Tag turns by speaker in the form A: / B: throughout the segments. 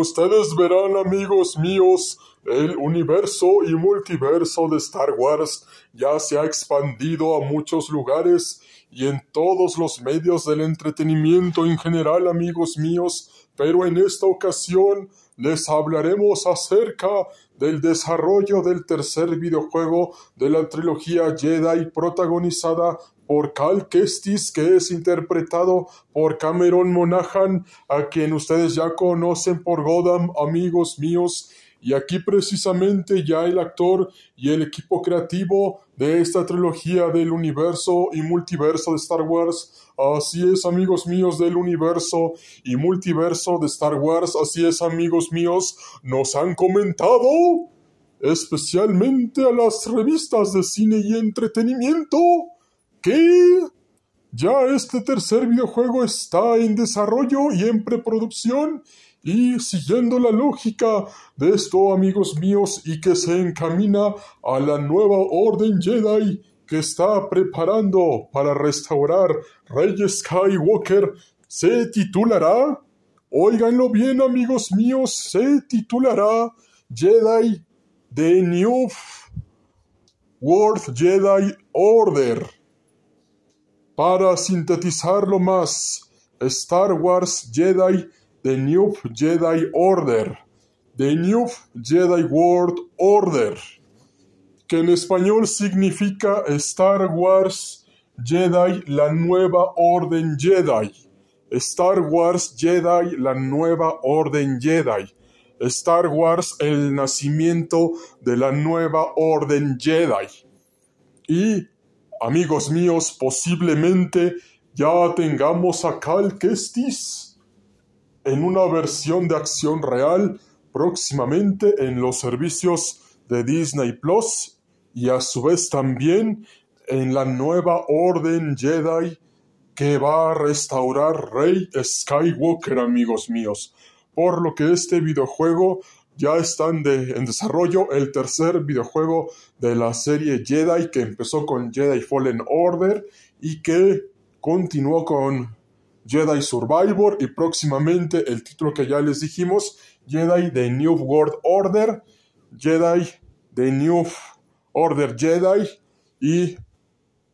A: Ustedes verán, amigos míos, el universo y multiverso de Star Wars ya se ha expandido a muchos lugares y en todos los medios del entretenimiento en general, amigos míos, pero en esta ocasión les hablaremos acerca del desarrollo del tercer videojuego de la trilogía Jedi protagonizada por Cal Kestis, que es interpretado por Cameron Monaghan, a quien ustedes ya conocen por Godam, amigos míos. Y aquí precisamente ya el actor y el equipo creativo de esta trilogía del universo y multiverso de Star Wars. Así es, amigos míos del universo y multiverso de Star Wars. Así es, amigos míos, nos han comentado especialmente a las revistas de cine y entretenimiento que ya este tercer videojuego está en desarrollo y en preproducción y siguiendo la lógica de esto, amigos míos, y que se encamina a la nueva orden Jedi que está preparando para restaurar Rey Skywalker, se titulará, óiganlo bien, amigos míos, se titulará Jedi The New World Jedi Order. Para sintetizarlo más, Star Wars Jedi The New Jedi Order, The New Jedi World Order, que en español significa Star Wars Jedi la nueva orden Jedi, Star Wars Jedi la nueva orden Jedi, Star Wars el nacimiento de la nueva orden Jedi. Y amigos míos, posiblemente ya tengamos a Cal Kestis en una versión de acción real próximamente en los servicios de Disney Plus y a su vez también en la nueva Orden Jedi que va a restaurar Rey Skywalker, amigos míos. Por lo que este videojuego ya están en desarrollo el tercer videojuego de la serie Jedi que empezó con Jedi Fallen Order y que continuó con Jedi Survivor y próximamente el título que ya les dijimos, Jedi The New World Order, Jedi The New Order Jedi y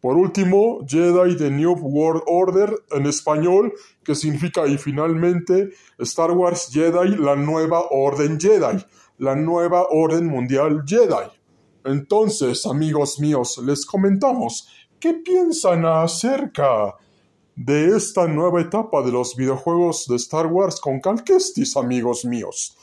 A: por último, Jedi The New World Order en español, que significa y finalmente Star Wars Jedi La Nueva Orden Jedi, la Nueva Orden Mundial Jedi. Entonces, amigos míos, les comentamos qué piensan acerca de esta nueva etapa de los videojuegos de Star Wars con Cal Kestis, amigos míos.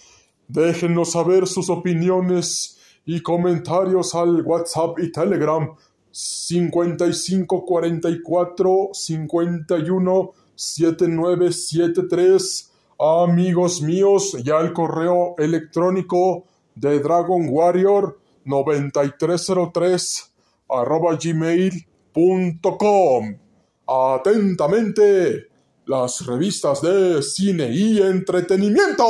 A: Déjenos saber sus opiniones y comentarios al WhatsApp y Telegram 55 44 51 7973. Amigos míos, ya el correo electrónico de Dragon Warrior 9303 arroba gmail.com. Atentamente, las revistas de cine y entretenimiento.